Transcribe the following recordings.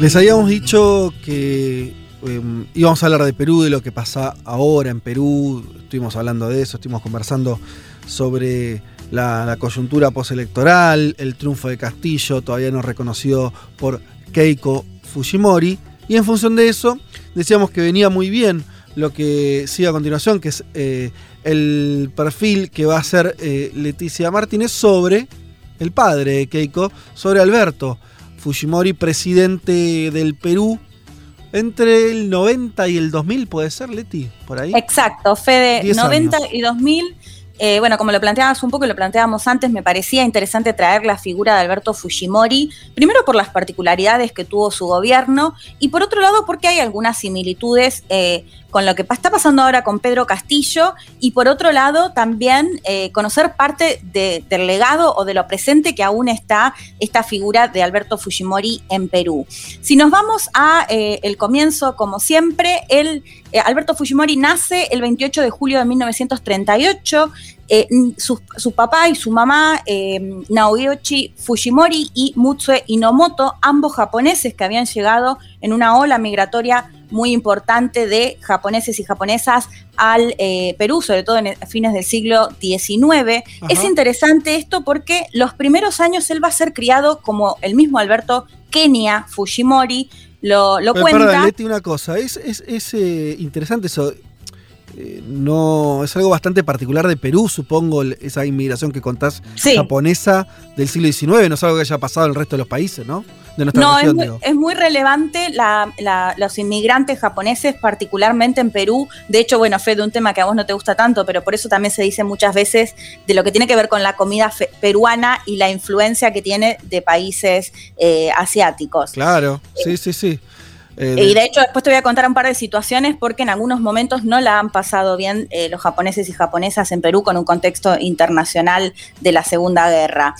Les habíamos dicho que em, íbamos a hablar de Perú, de lo que pasa ahora en Perú. Estuvimos hablando de eso, estuvimos conversando sobre la, coyuntura postelectoral, el triunfo de Castillo, todavía no reconocido por Keiko Fujimori. Y en función de eso, decíamos que venía muy bien lo que sigue a continuación, que es eh, el perfil que va a hacer eh, Leticia Martínez sobre el padre de Keiko, sobre Alberto. Fujimori, presidente del Perú, entre el 90 y el 2000, ¿puede ser, Leti? Por ahí. Exacto, Fede, 90 y 2000. Eh, bueno, como lo planteábamos un poco y lo planteábamos antes, me parecía interesante traer la figura de Alberto Fujimori, primero por las particularidades que tuvo su gobierno y por otro lado porque hay algunas similitudes eh, con lo que está pasando ahora con Pedro Castillo y por otro lado también eh, conocer parte del legado o de lo presente que aún está esta figura de Alberto Fujimori en Perú. Si nos vamos a eh, el comienzo, como siempre, el, eh, Alberto Fujimori nace el 28 de julio de 1938. su, su, papá y su mamá, Naoyoshi Fujimori y Mutsue Inomoto, ambos japoneses que habían llegado en una ola migratoria muy importante de japoneses y japonesas al eh, Perú, sobre todo en fines del siglo XIX. Es interesante esto porque los primeros años él va a ser criado como el mismo Alberto Kenia Fujimori lo, lo cuenta. Perdón, Leti, una cosa, es, es, eh, interesante eso. Eh, no es algo bastante particular de Perú, supongo, esa inmigración que contás japonesa del siglo XIX, no es algo que haya pasado en el resto de los países, ¿no? no, es muy, relevante los inmigrantes japoneses, particularmente en Perú. De hecho, bueno, fue de un tema que a vos no te gusta tanto, pero por eso también se dice muchas veces de lo que tiene que ver con la comida peruana y la influencia que tiene de países eh, asiáticos. Claro, sí, sí, sí. Eh, y de hecho después te voy a contar un par de situaciones porque en algunos momentos no la han pasado bien eh, los japoneses y japonesas en Perú con un contexto internacional de la Segunda Guerra.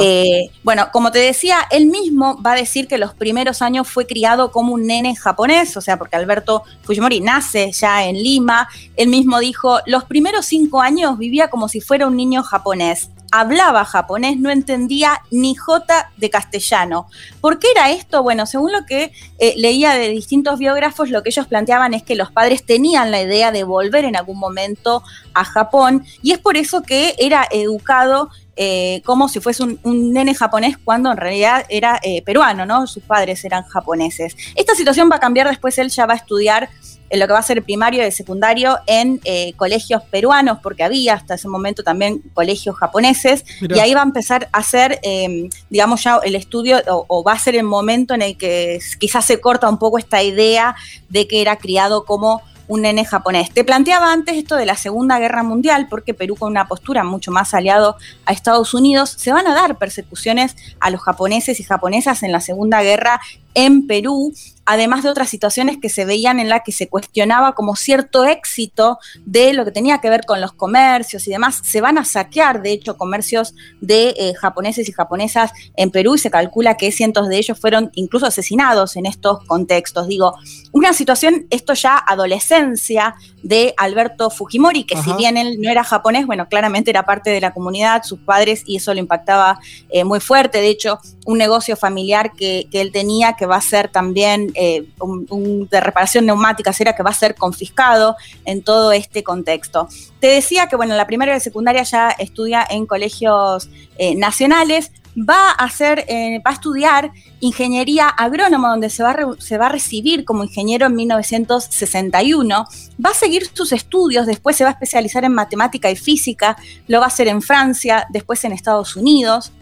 Eh, bueno, como te decía, él mismo va a decir que los primeros años fue criado como un nene japonés, o sea, porque Alberto Fujimori nace ya en Lima, él mismo dijo, los primeros cinco años vivía como si fuera un niño japonés hablaba japonés, no entendía ni jota de castellano. ¿Por qué era esto? Bueno, según lo que eh, leía de distintos biógrafos, lo que ellos planteaban es que los padres tenían la idea de volver en algún momento a Japón y es por eso que era educado eh, como si fuese un, nene japonés cuando en realidad era eh, peruano, ¿no? Sus padres eran japoneses. Esta situación va a cambiar, después él ya va a estudiar en lo que va a ser primario y secundario en eh, colegios peruanos, porque había hasta ese momento también colegios japoneses, y ahí va a empezar a hacer, em, digamos, ya el estudio, o, va a ser el momento en el que quizás se corta un poco esta idea de que era criado como un nene japonés. Te planteaba antes esto de la Segunda Guerra Mundial, porque Perú con una postura mucho más aliado a Estados Unidos, se van a dar persecuciones a los japoneses y japonesas en la Segunda Guerra en Perú además de otras situaciones que se veían en la que se cuestionaba como cierto éxito de lo que tenía que ver con los comercios y demás. Se van a saquear, de hecho, comercios de eh, japoneses y japonesas en Perú y se calcula que cientos de ellos fueron incluso asesinados en estos contextos. Digo, una situación, esto ya adolescencia de Alberto Fujimori, que si bien él no era japonés, bueno, claramente era parte de la comunidad, sus padres, y eso lo impactaba eh, muy fuerte. De hecho, un negocio familiar que, que él tenía que va a ser también eh, un, de reparación neumática era que va a ser confiscado en todo este contexto. Te decía que, bueno, la primera y la secundaria ya estudia en colegios eh, nacionales, va a hacer, eh, va a estudiar ingeniería agrónoma, donde se va, se va a recibir como ingeniero en 1961. Va a seguir sus estudios, después se va a especializar en matemática y física, lo va a hacer en Francia, después en Estados Unidos.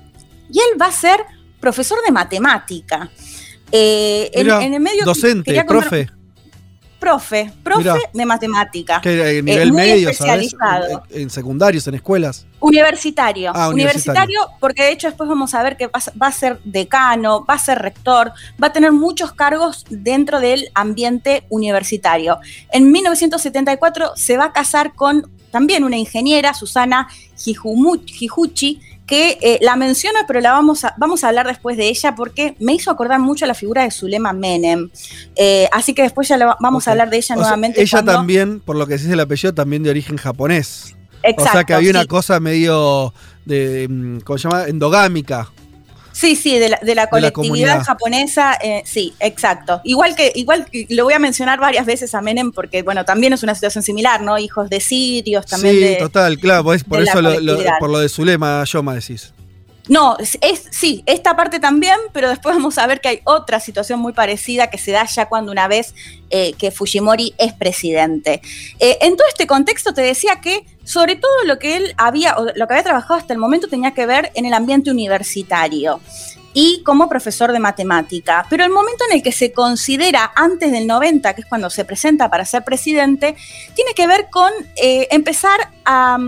Y él va a ser profesor de matemática. Eh, en, el medio docente, profe. Profe, profe de matemática. ¿Qué, nivel medio, especializado. En, secundarios, en escuelas. Universitario. Ah, universitario. porque de hecho después vamos a ver que va a ser decano, va a ser rector, va a tener muchos cargos dentro del ambiente universitario. En 1974 se va a casar con también una ingeniera, Susana Jijuchi, que eh, la menciono, pero la vamos a, vamos a hablar después de ella porque me hizo acordar mucho la figura de Zulema Menem. Eh, así que después ya vamos a hablar de ella nuevamente. ella también, por lo que dice el apellido, también de origen japonés. Exacto, o sea que había una cosa medio de, mm, ¿cómo se llama? Endogámica. Sí, sí, de la, colectividad japonesa, eh, sí, exacto. Igual que, igual que lo voy a mencionar varias veces a Menem, porque bueno, también es una situación similar, ¿no? Hijos de sirios, también. Sí, total, claro, por eso por lo de Zulema Yoma decís. No, es, sí, esta parte también, pero después vamos a ver que hay otra situación muy parecida que se da ya cuando una vez eh, que Fujimori es presidente. Eh, en todo este contexto te decía que sobre todo lo que él había, lo que había trabajado hasta el momento tenía que ver en el ambiente universitario y como profesor de matemática. Pero el momento en el que se considera antes del 90, que es cuando se presenta para ser presidente, tiene que ver con eh, empezar a,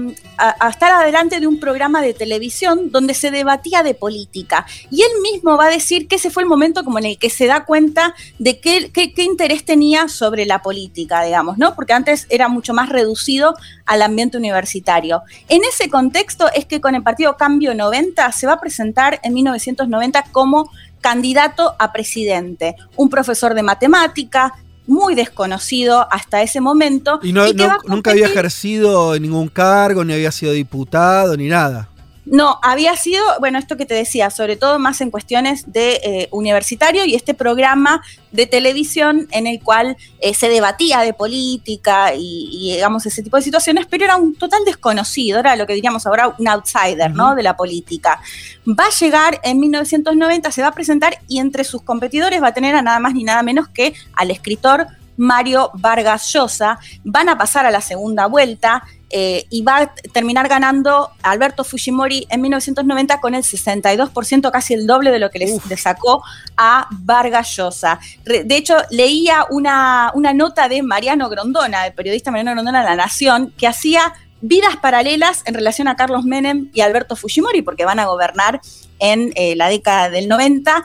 estar adelante de un programa de televisión donde se debatía de política. Y él mismo va a decir que ese fue el momento como en el que se da cuenta de qué, qué, interés tenía sobre la política, digamos, ¿no? Porque antes era mucho más reducido al ambiente universitario. En ese contexto es que con el partido Cambio 90 se va a presentar en 1990 como candidato a presidente, un profesor de matemática, muy desconocido hasta ese momento. Y, nunca había ejercido ningún cargo, ni había sido diputado, ni nada. No, había sido, bueno, esto que te decía, sobre todo más en cuestiones de eh, universitario y este programa de televisión en el cual eh, se debatía de política y, digamos, ese tipo de situaciones, pero era un total desconocido, era lo que diríamos ahora un outsider, ¿no? De la política. Va a llegar en 1990, se va a presentar y entre sus competidores va a tener a nada más ni nada menos que al escritor Mario Vargas Llosa. Van a pasar a la segunda vuelta. Eh, y va a terminar ganando Alberto Fujimori en 1990 con el 62%, casi el doble de lo que le, sacó a Vargas Llosa. De hecho, leía una, una nota de Mariano Grondona, el periodista Mariano Grondona de La Nación, que hacía vidas paralelas en relación a Carlos Menem y Alberto Fujimori, porque van a gobernar en eh, la década del 90,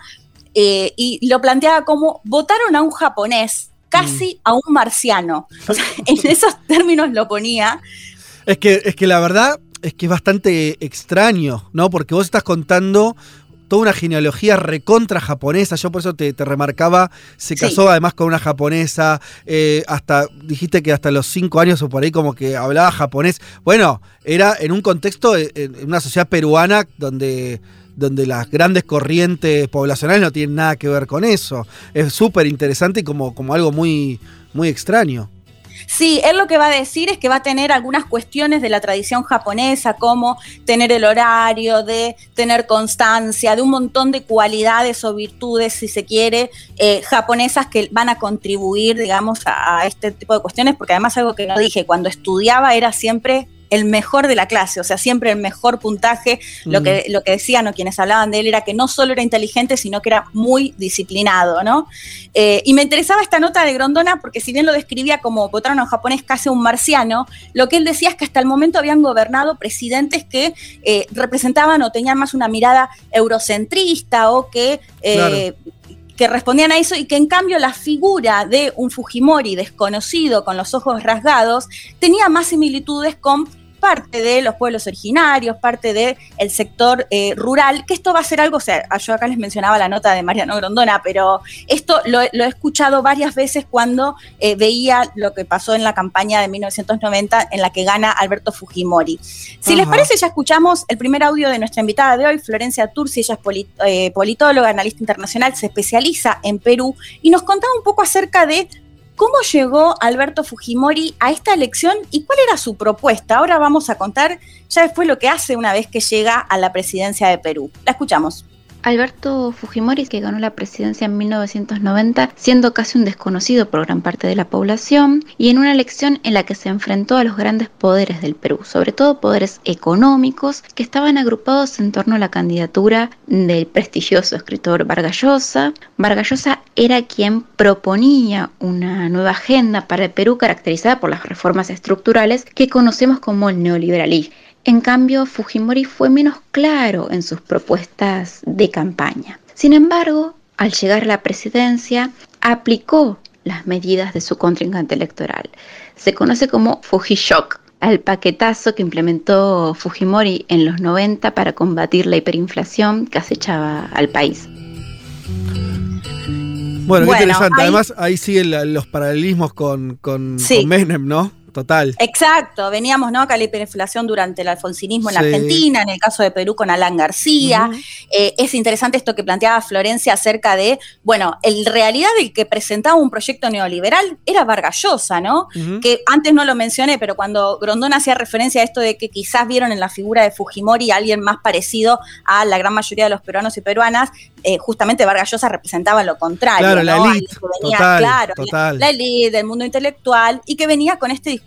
eh, y lo planteaba como votaron a un japonés, casi mm. a un marciano. en esos términos lo ponía. Es que, es que la verdad es que es bastante extraño, ¿no? Porque vos estás contando toda una genealogía recontra japonesa. Yo por eso te, remarcaba, se casó además con una japonesa, eh, hasta dijiste que hasta los cinco años o por ahí como que hablaba japonés. Bueno, era en un contexto, en una sociedad peruana donde donde las grandes corrientes poblacionales no tienen nada que ver con eso. Es súper interesante y como, como algo muy, muy extraño. Sí, él lo que va a decir es que va a tener algunas cuestiones de la tradición japonesa, como tener el horario, de tener constancia, de un montón de cualidades o virtudes, si se quiere, eh, japonesas que van a contribuir, digamos, a, este tipo de cuestiones, porque además algo que no dije, cuando estudiaba era siempre el mejor de la clase, o sea, siempre el mejor puntaje. Lo, mm. que, lo que decían o quienes hablaban de él era que no solo era inteligente, sino que era muy disciplinado, ¿no? Eh, y me interesaba esta nota de Grondona porque si bien lo describía como votaron a un japonés casi un marciano, lo que él decía es que hasta el momento habían gobernado presidentes que eh, representaban o tenían más una mirada eurocentrista o que... Eh, que respondían a eso y que en cambio la figura de un Fujimori desconocido con los ojos rasgados tenía más similitudes con parte de los pueblos originarios, parte del el sector eh, rural, que esto va a ser algo, o sea, yo acá les mencionaba la nota de Mariano Grondona, pero esto lo, he escuchado varias veces cuando eh, veía lo que pasó en la campaña de 1990 en la que gana Alberto Fujimori. Si les parece, ya escuchamos el primer audio de nuestra invitada de hoy, Florencia Tursi, ella es eh, politóloga, analista internacional, se especializa en Perú y nos contaba un poco acerca de ¿Cómo llegó Alberto Fujimori a esta elección y cuál era su propuesta? Ahora vamos a contar ya después lo que hace una vez que llega a la presidencia de Perú. La escuchamos. Alberto Fujimori, que ganó la presidencia en 1990, siendo casi un desconocido por gran parte de la población, y en una elección en la que se enfrentó a los grandes poderes del Perú, sobre todo poderes económicos, que estaban agrupados en torno a la candidatura del prestigioso escritor Vargas Llosa. Vargas Llosa era quien proponía una nueva agenda para el Perú caracterizada por las reformas estructurales que conocemos como el neoliberalismo. En cambio, Fujimori fue menos claro en sus propuestas de campaña. Sin embargo, al llegar a la presidencia, aplicó las medidas de su contrincante electoral. Se conoce como Fujishock, al paquetazo que implementó Fujimori en los 90 para combatir la hiperinflación que acechaba al país. Bueno, qué interesante. Además, ahí siguen los paralelismos con, con, con Menem, ¿no? Total. Exacto, veníamos ¿no? acá la hiperinflación durante el alfonsinismo en la Argentina, en el caso de Perú con Alan García. Eh, es interesante esto que planteaba Florencia acerca de, bueno, en realidad el que presentaba un proyecto neoliberal era Vargallosa, ¿no? Que antes no lo mencioné, pero cuando Grondón hacía referencia a esto de que quizás vieron en la figura de Fujimori a alguien más parecido a la gran mayoría de los peruanos y peruanas, eh, justamente Vargallosa representaba lo contrario. Claro, la élite. Claro, la élite del mundo intelectual y que venía con este discurso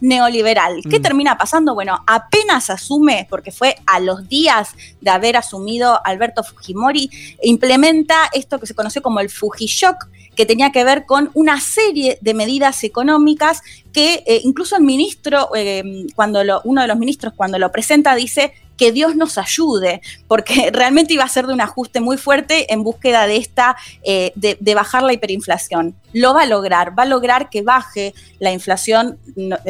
neoliberal. ¿Qué mm. termina pasando? Bueno, apenas asume, porque fue a los días de haber asumido Alberto Fujimori, implementa esto que se conoció como el Fujishock, que tenía que ver con una serie de medidas económicas que eh, incluso el ministro, eh, cuando lo, uno de los ministros cuando lo presenta dice que Dios nos ayude, porque realmente iba a ser de un ajuste muy fuerte en búsqueda de esta, eh, de, bajar la hiperinflación. Lo va a lograr, va a lograr que baje la inflación,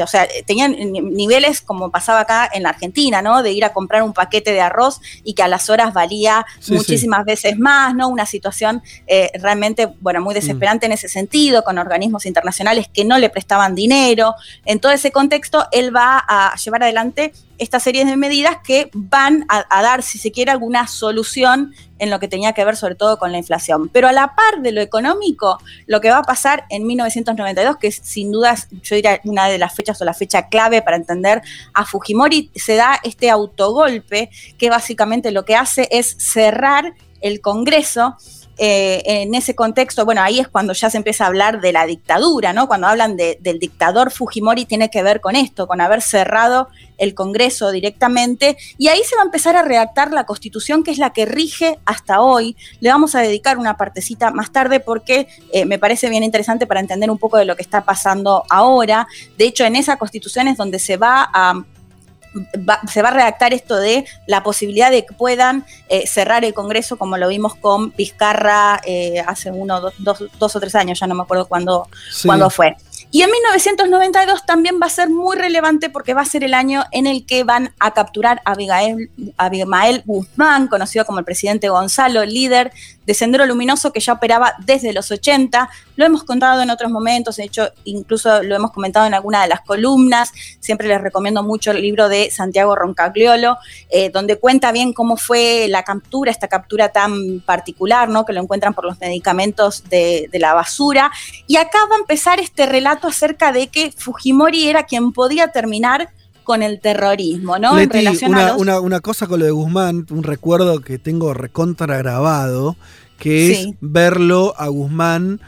o sea, tenían niveles como pasaba acá en la Argentina, ¿no? De ir a comprar un paquete de arroz y que a las horas valía muchísimas veces más, ¿no? Una situación eh, realmente, bueno, muy desesperante en ese sentido, con organismos internacionales que no le prestaban dinero. En todo ese contexto, él va a llevar adelante esta serie de medidas que van a, dar, si se quiere, alguna solución en lo que tenía que ver sobre todo con la inflación. Pero a la par de lo económico, lo que va a pasar en 1992, que es sin dudas, yo diría, una de las fechas o la fecha clave para entender a Fujimori, se da este autogolpe que básicamente lo que hace es cerrar el Congreso eh, en ese contexto, bueno, ahí es cuando ya se empieza a hablar de la dictadura, ¿no? Cuando hablan del dictador Fujimori tiene que ver con esto, con haber cerrado el Congreso directamente, y ahí se va a empezar a redactar la constitución que es la que rige hasta hoy. Le vamos a dedicar una partecita más tarde porque eh, me parece bien interesante para entender un poco de lo que está pasando ahora. De hecho, en esa constitución es donde se va a se va a redactar esto de la posibilidad de que puedan eh, cerrar el Congreso, como lo vimos con Vizcarra eh, hace uno, dos, dos, o tres años, ya no me acuerdo cuándo, fue. Y en 1992 también va a ser muy relevante porque va a ser el año en el que van a capturar a Abigail, Abimael Guzmán, conocido como el presidente Gonzalo, líder de Sendero Luminoso que ya operaba desde los 80. Lo hemos contado en otros momentos, de hecho, incluso lo hemos comentado en alguna de las columnas. Siempre les recomiendo mucho el libro de Santiago Roncagliolo, eh, donde cuenta bien cómo fue la captura, esta captura tan particular, ¿no? Que lo encuentran por los medicamentos de, de la basura. Y acá va a empezar este relato acerca de que Fujimori era quien podía terminar con el terrorismo, ¿no? en relación una, a una, una, cosa con lo de Guzmán, un recuerdo que tengo recontra grabado, que es verlo a Guzmán.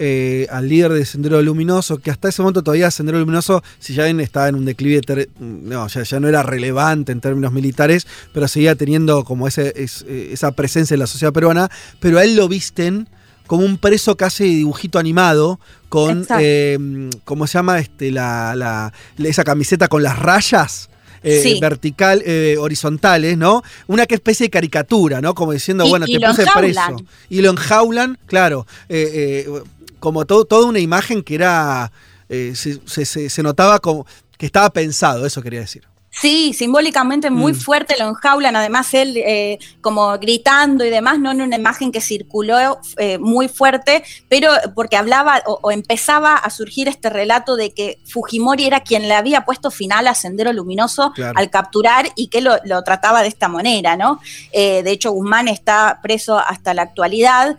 Eh, al líder de Sendero Luminoso, que hasta ese momento todavía Sendero Luminoso, si ya estaba en un declive, no, ya, ya, no era relevante en términos militares, pero seguía teniendo como ese, eh, esa presencia en la sociedad peruana, pero a él lo visten como un preso casi de dibujito animado, con, eh, ¿cómo se llama? Este, la, la, esa camiseta con las rayas. Eh, vertical, eh, horizontales, ¿no? Una que especie de caricatura, ¿no? Como diciendo, bueno, te puse preso. Y lo enjaulan, claro, como todo, toda una imagen que era, se, se, notaba como que estaba pensado, eso quería decir. Sí, simbólicamente muy mm. fuerte lo enjaulan, además él eh, como gritando y demás, no en una imagen que circuló eh, muy fuerte, pero porque hablaba o, empezaba a surgir este relato de que Fujimori era quien le había puesto final a Sendero Luminoso al capturar y que lo, trataba de esta manera, ¿no? Eh, de hecho, Guzmán está preso hasta la actualidad,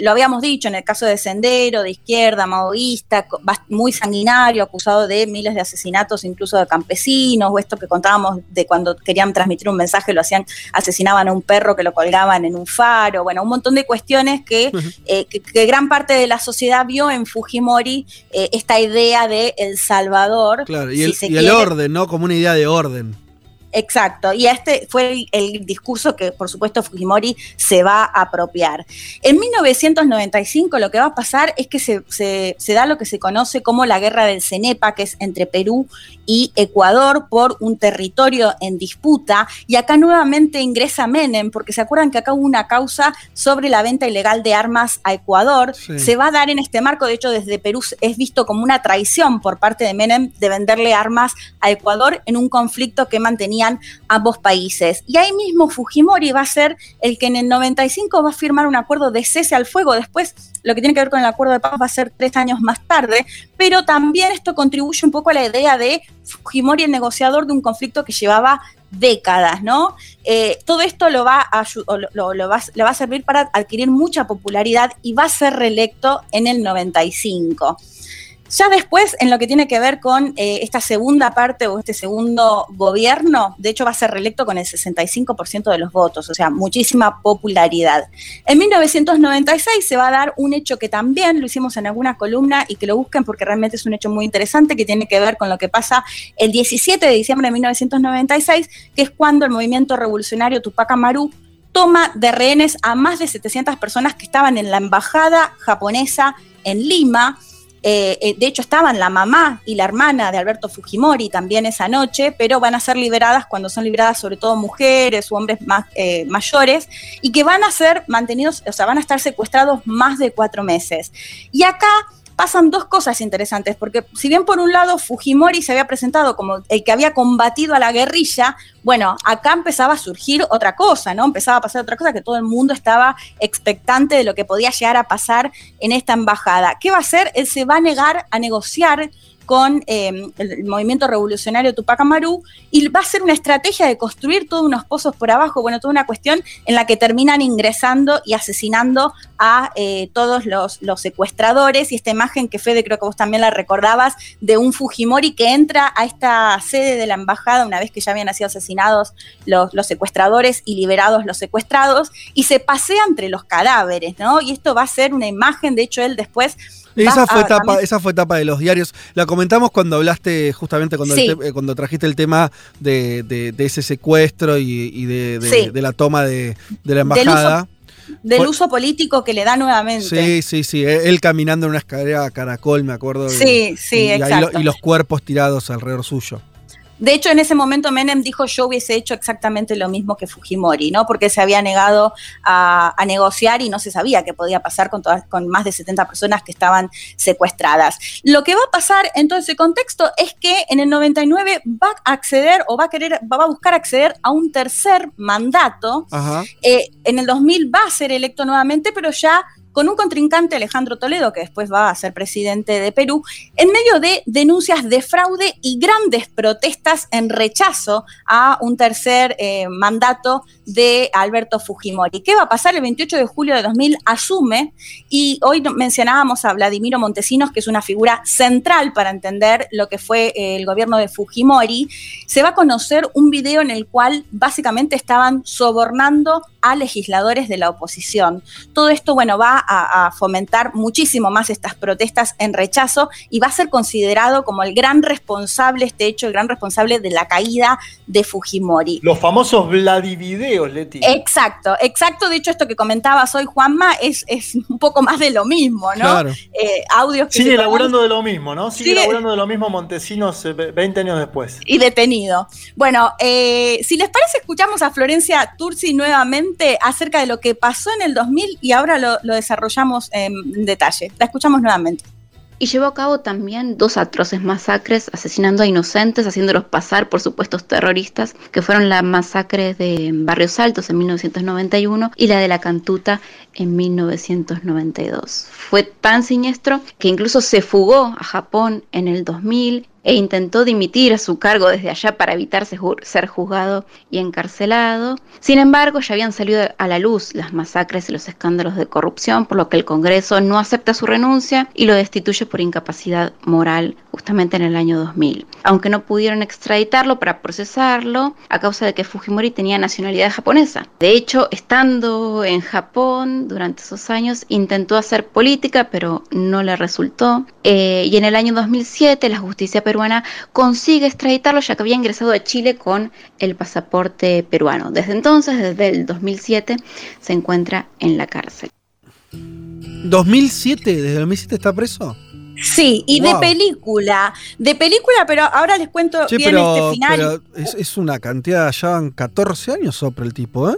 lo habíamos dicho en el caso de Sendero, de izquierda, maoísta, muy sanguinario, acusado de miles de asesinatos incluso de campesinos, o esto que que contábamos de cuando querían transmitir un mensaje, lo hacían, asesinaban a un perro que lo colgaban en un faro, bueno, un montón de cuestiones que, eh, gran parte de la sociedad vio en Fujimori eh, esta idea de El Salvador. Claro, y, el, orden, ¿no? Como una idea de orden. Exacto, y este fue el, discurso que por supuesto Fujimori se va a apropiar. En 1995 lo que va a pasar es que se, se, da lo que se conoce como la guerra del Cenepa, que es entre Perú y Ecuador por un territorio en disputa, y acá nuevamente ingresa Menem, porque se acuerdan que acá hubo una causa sobre la venta ilegal de armas a Ecuador, se va a dar en este marco, de hecho desde Perú es visto como una traición por parte de Menem de venderle armas a Ecuador en un conflicto que mantenía ambos países. Y ahí mismo Fujimori va a ser el que en el 95 va a firmar un acuerdo de cese al fuego. Después, lo que tiene que ver con el acuerdo de paz va a ser tres años más tarde, pero también esto contribuye un poco a la idea de Fujimori, el negociador de un conflicto que llevaba décadas, ¿no? Eh, todo esto lo va, a, lo, va, le va a servir para adquirir mucha popularidad y va a ser reelecto en el 95. Ya después, en lo que tiene que ver con eh, esta segunda parte o este segundo gobierno, de hecho va a ser reelecto con el 65% de los votos, o sea, muchísima popularidad. En 1996 se va a dar un hecho que también lo hicimos en alguna columna y que lo busquen porque realmente es un hecho muy interesante que tiene que ver con lo que pasa el 17 de diciembre de 1996, que es cuando el movimiento revolucionario Tupac Amaru toma de rehenes a más de 700 personas que estaban en la embajada japonesa en Lima eh, eh, de hecho, estaban la mamá y la hermana de Alberto Fujimori también esa noche, pero van a ser liberadas cuando son liberadas sobre todo mujeres o hombres más, eh, mayores y que van a ser mantenidos, o sea, van a estar secuestrados más de cuatro meses. Y acá pasan dos cosas interesantes, porque si bien por un lado Fujimori se había presentado como el que había combatido a la guerrilla, bueno, acá empezaba a surgir otra cosa, ¿no? Empezaba a pasar otra cosa que todo el mundo estaba expectante de lo que podía llegar a pasar en esta embajada. ¿Qué va a hacer? Él se va a negar a negociar con em, el, movimiento revolucionario Tupac Amaru y va a ser una estrategia de construir todos unos pozos por abajo, bueno, toda una cuestión en la que terminan ingresando y asesinando a eh, todos los, secuestradores y esta imagen que Fede creo que vos también la recordabas de un Fujimori que entra a esta sede de la embajada una vez que ya habían sido asesinados los, los secuestradores y liberados los secuestrados y se pasea entre los cadáveres, ¿no? Y esto va a ser una imagen, de hecho él después esa fue, etapa, esa fue etapa de los diarios. La comentamos cuando hablaste, justamente cuando, eh, cuando trajiste el tema de, ese secuestro y, de, la toma de, la embajada. Del uso, político que le da nuevamente. Sí, sí, sí. Él caminando en una escalera a caracol, me acuerdo. Sí, sí, exacto. y los cuerpos tirados alrededor suyo. De hecho, en ese momento Menem dijo yo hubiese hecho exactamente lo mismo que Fujimori, ¿no? Porque se había negado a, negociar y no se sabía qué podía pasar con, todas, con más de 70 personas que estaban secuestradas. Lo que va a pasar en todo ese contexto es que en el 99 va a acceder o va a querer, va a buscar acceder a un tercer mandato. Eh, en el 2000 va a ser electo nuevamente, pero ya con un contrincante, Alejandro Toledo, que después va a ser presidente de Perú, en medio de denuncias de fraude y grandes protestas en rechazo a un tercer eh, mandato de Alberto Fujimori. ¿Qué va a pasar? El 28 de julio de 2000 asume, y hoy mencionábamos a Vladimiro Montesinos, que es una figura central para entender lo que fue eh, el gobierno de Fujimori, se va a conocer un video en el cual básicamente estaban sobornando a legisladores de la oposición. Todo esto, bueno, va a, fomentar muchísimo más estas protestas en rechazo y va a ser considerado como el gran responsable, este hecho, el gran responsable de la caída de Fujimori. Los famosos Vladivideos, Leti. Exacto, exacto. De hecho, esto que comentabas hoy, Juanma, es, es un poco más de lo mismo, ¿no? Claro. Eh, audios Sigue elaborando de lo mismo, ¿no? Sigue, elaborando de lo mismo Montesinos 20 años después. Y detenido. Bueno, eh, si les parece, escuchamos a Florencia Tursi nuevamente acerca de lo que pasó en el 2000 y ahora lo, desarrollamos en detalle. La escuchamos nuevamente y llevó a cabo también dos atroces masacres, asesinando a inocentes, haciéndolos pasar por supuestos terroristas, que fueron la masacre de Barrios Altos en 1991 y la de la Cantuta en 1992. Fue tan siniestro que incluso se fugó a Japón en el 2000 e intentó dimitir a su cargo desde allá para evitar ser juzgado y encarcelado. Sin embargo, ya habían salido a la luz las masacres y los escándalos de corrupción, por lo que el Congreso no acepta su renuncia y lo destituye por incapacidad moral justamente en el año 2000. Aunque no pudieron extraditarlo para procesarlo a causa de que Fujimori tenía nacionalidad japonesa. De hecho, estando en Japón durante esos años, intentó hacer política, pero no le resultó. Eh, y en el año 2007 la justicia peruana consigue extraditarlo ya que había ingresado a Chile con el pasaporte peruano. Desde entonces, desde el 2007, se encuentra en la cárcel. ¿2007? ¿Desde 2007 está preso? Sí, y de película, de película, pero ahora les cuento bien este final. Pero es, es, una cantidad, ya van 14 años sobre el tipo, ¿eh?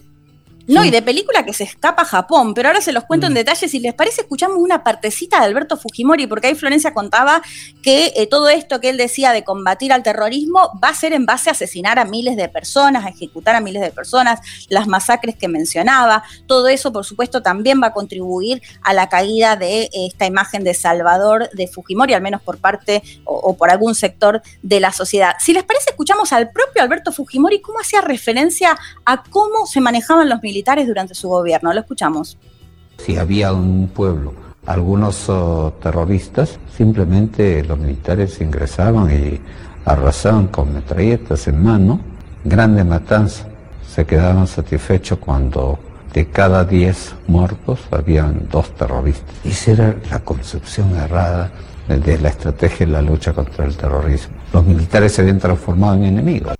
No, y de película que se escapa a Japón, pero ahora se los cuento en mm. detalle. Si les parece, escuchamos una partecita de Alberto Fujimori, porque ahí Florencia contaba que eh, todo esto que él decía de combatir al terrorismo va a ser en base a asesinar a miles de personas, a ejecutar a miles de personas, las masacres que mencionaba. Todo eso, por supuesto, también va a contribuir a la caída de eh, esta imagen de Salvador de Fujimori, al menos por parte o, o por algún sector de la sociedad. Si les parece, escuchamos al propio Alberto Fujimori cómo hacía referencia a cómo se manejaban los militares durante su gobierno. Lo escuchamos. Si había un pueblo, algunos oh, terroristas, simplemente los militares ingresaban y arrasaban con metralletas en mano, grande matanza. Se quedaban satisfechos cuando de cada 10 muertos habían dos terroristas. Y esa era la concepción errada de la estrategia en la lucha contra el terrorismo. Los militares se habían transformado en enemigos.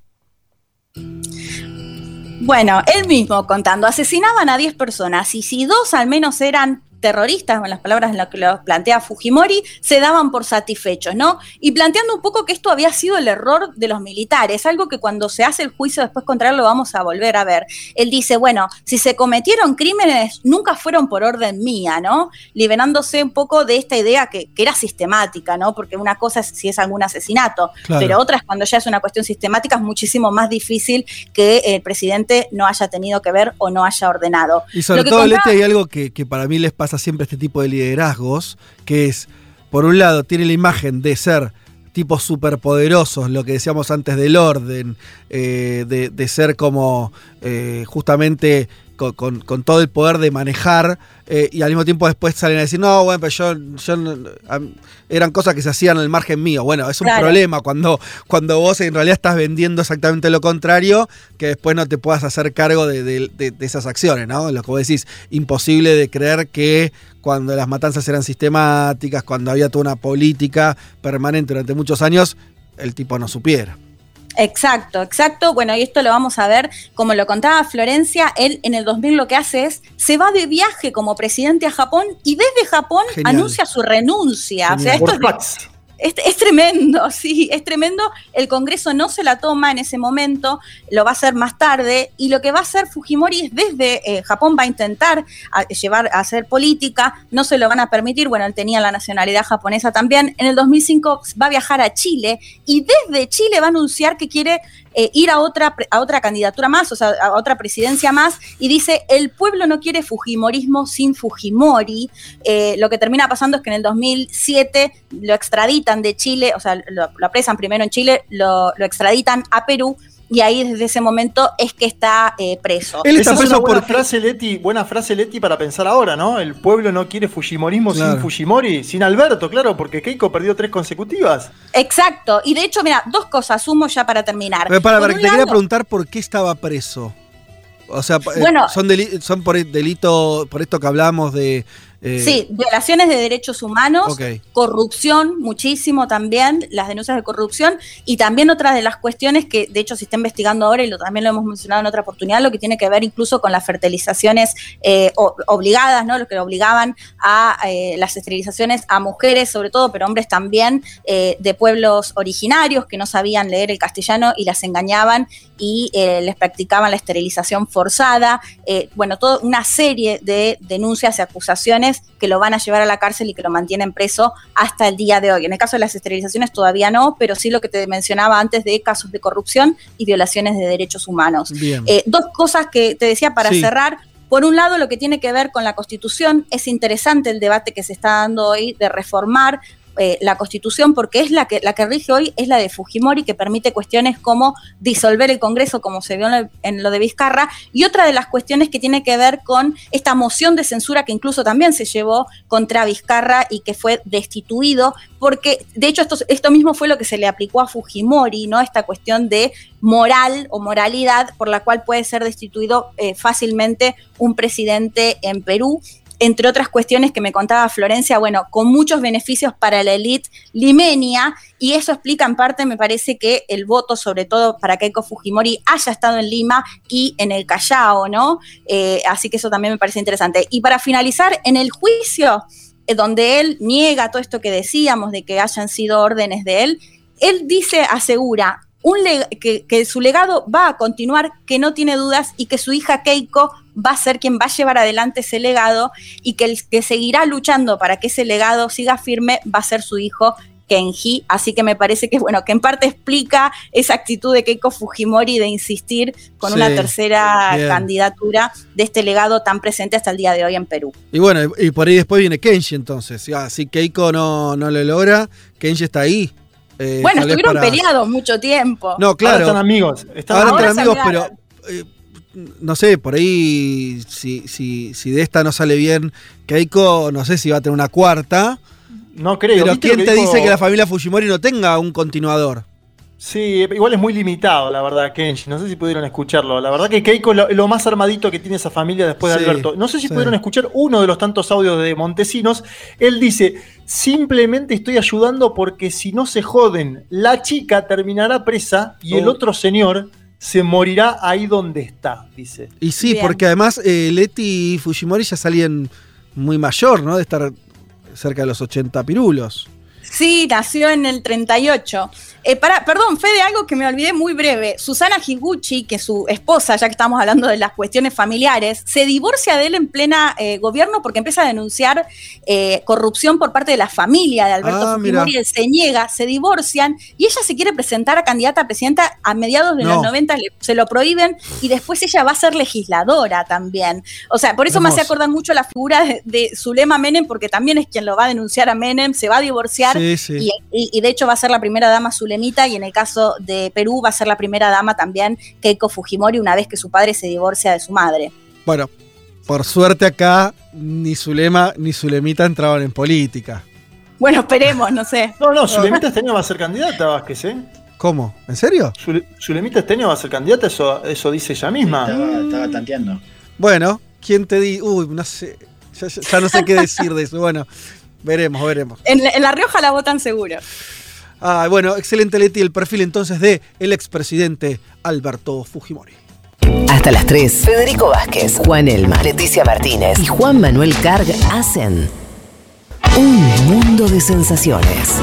Bueno, él mismo contando, asesinaban a 10 personas y si dos al menos eran terroristas, en las palabras en las que lo plantea Fujimori, se daban por satisfechos, ¿no? Y planteando un poco que esto había sido el error de los militares, algo que cuando se hace el juicio después contra él lo vamos a volver a ver. Él dice, bueno, si se cometieron crímenes, nunca fueron por orden mía, ¿no? Liberándose un poco de esta idea que, era sistemática, ¿no? Porque una cosa es si es algún asesinato, pero otra es cuando ya es una cuestión sistemática, es muchísimo más difícil que el presidente no haya tenido que ver o no haya ordenado. Y sobre todo, Leti, hay algo que, que para mí les pasa siempre este tipo de liderazgos, que es, por un lado, tiene la imagen de ser tipos superpoderosos, lo que decíamos antes del orden, eh, de, ser como eh, justamente con, todo el poder de manejar eh, y al mismo tiempo después salen a decir, no, bueno, pero yo, eran cosas que se hacían al margen mío. Bueno, es un problema cuando, cuando vos en realidad estás vendiendo exactamente lo contrario, que después no te puedas hacer cargo de, esas acciones, ¿no? Lo que vos decís, imposible de creer que cuando las matanzas eran sistemáticas, cuando había toda una política permanente durante muchos años, el tipo no supiera. Exacto, exacto. Bueno, y esto lo vamos a ver, como lo contaba Florencia, él en el 2000 lo que hace es, se va de viaje como presidente a Japón y desde Japón anuncia su renuncia. O sea, esto es es, tremendo, sí, es tremendo. El Congreso no se la toma en ese momento, lo va a hacer más tarde, y lo que va a hacer Fujimori es desde eh, Japón va a intentar llevar a hacer política, no se lo van a permitir, bueno, él tenía la nacionalidad japonesa también. En el 2005 va a viajar a Chile y desde Chile va a anunciar que quiere eh, ir a otra, a otra candidatura más, o sea, a otra presidencia más, y dice, el pueblo no quiere Fujimorismo sin Fujimori. Eh, lo que termina pasando es que en el 2007 lo extraditan de Chile, o sea, lo, apresan primero en Chile, lo, lo extraditan a Perú, y ahí desde ese momento es que está eh, preso. Él está preso buena frase, Leti, buena frase, Leti, para pensar ahora, ¿no? El pueblo no quiere Fujimorismo sin Fujimori, sin Alberto, claro, porque Keiko perdió tres consecutivas. Exacto, y de hecho, mira, dos cosas, sumo ya para terminar. para, te quería preguntar por qué estaba preso. O sea, eh, son, son por delito, por esto que hablamos de eh, sí, violaciones de derechos humanos, corrupción, muchísimo también, las denuncias de corrupción y también otras de las cuestiones que de hecho se está investigando ahora y lo, también lo hemos mencionado en otra oportunidad, lo que tiene que ver incluso con las fertilizaciones eh, obligadas, ¿no? Lo que obligaban a eh, las esterilizaciones a mujeres sobre todo, pero hombres también de pueblos originarios que no sabían leer el castellano y las engañaban y les practicaban la esterilización forzada. bueno, toda una serie de denuncias y acusaciones que lo van a llevar a la cárcel y que lo mantienen preso hasta el día de hoy. En el caso de las esterilizaciones todavía no, pero sí lo que te mencionaba antes de casos de corrupción y violaciones de derechos humanos. Eh, dos cosas que te decía para cerrar. Por un lado, lo que tiene que ver con la Constitución, es interesante el debate que se está dando hoy de reformar eh, la constitución porque es la que, la que rige hoy, es la de Fujimori, que permite cuestiones como disolver el Congreso, como se vio en, lo de Vizcarra, y otra de las cuestiones que tiene que ver con esta moción de censura que incluso también se llevó contra Vizcarra y que fue destituido, porque de hecho esto, esto mismo fue lo que se le aplicó a Fujimori, ¿no? Esta cuestión de moral o moralidad por la cual puede ser destituido eh, fácilmente un presidente en Perú entre otras cuestiones que me contaba Florencia, bueno, con muchos beneficios para la élite limenia, y eso explica en parte, me parece, que el voto, sobre todo para Keiko Fujimori, haya estado en Lima y en el Callao, ¿no? Eh, así que eso también me parece interesante. Y para finalizar, en el juicio, eh, donde él niega todo esto que decíamos de que hayan sido órdenes de él, él dice, asegura, un que, que, su legado va a continuar, que no tiene dudas y que su hija Keiko va a ser quien va a llevar adelante ese legado y que el que seguirá luchando para que ese legado siga firme va a ser su hijo Kenji, así que me parece que bueno, que en parte explica esa actitud de Keiko Fujimori de insistir con una tercera candidatura de este legado tan presente hasta el día de hoy en Perú. Y bueno, y por ahí después viene Kenji entonces, si Keiko no, no lo logra, Kenji está ahí. Eh, bueno, estuvieron peleados mucho tiempo. No, claro. Ahora están amigos. Están ahora, están amigos, pero eh, no sé, por ahí si, si, si de esta no sale bien Keiko, no sé si va a tener una cuarta. No creo. Pero ¿quién te dice que la familia Fujimori no tenga un continuador? Sí, igual es muy limitado, la verdad, Kenji. No sé si pudieron escucharlo. La verdad que Keiko es lo, más armadito que tiene esa familia después de Alberto. No sé si pudieron escuchar uno de los tantos audios de Montesinos. Él dice, simplemente estoy ayudando porque si no se joden, la chica terminará presa y el oh. otro señor se morirá ahí donde está, dice. Y sí, porque además eh, Leti y Fujimori ya salían muy mayor, ¿no? De estar cerca de los 80 pirulos. Sí, nació en el 38. Eh, para, perdón, Fede, algo que me olvidé muy breve. Susana Higuchi, que es su esposa, ya que estamos hablando de las cuestiones familiares, se divorcia de él en plena eh, gobierno porque empieza a denunciar eh, corrupción por parte de la familia de Alberto ah, Fujimori. Él se niega, se divorcian y ella se quiere presentar a candidata a presidenta a mediados de los 90, se lo prohíben y después ella va a ser legisladora también. O sea, por eso me hace acordar mucho la figura de, Zulema Menem, porque también es quien lo va a denunciar a Menem, se va a divorciar y, de hecho va a ser la primera dama y en el caso de Perú va a ser la primera dama también Keiko Fujimori una vez que su padre se divorcia de su madre. Bueno, por suerte acá ni Zulema ni Zulemita entraban en política. Bueno, esperemos, no sé. No, no, Zulemita este año va a ser candidata, Vázquez, ¿eh? ¿Cómo? ¿En serio? Zulemita este año va a ser candidata, eso, eso dice ella misma. estaba, tanteando. Bueno, ¿quién te di? Uy, no sé. ya, no sé qué decir de eso. Bueno, Veremos, veremos. En, La Rioja la votan seguro. Ah, bueno, excelente Leti, el perfil entonces de el expresidente Alberto Fujimori. Hasta las 3, Federico Vázquez, Juan Elma, Leticia Martínez y Juan Manuel Carg hacen un mundo de sensaciones.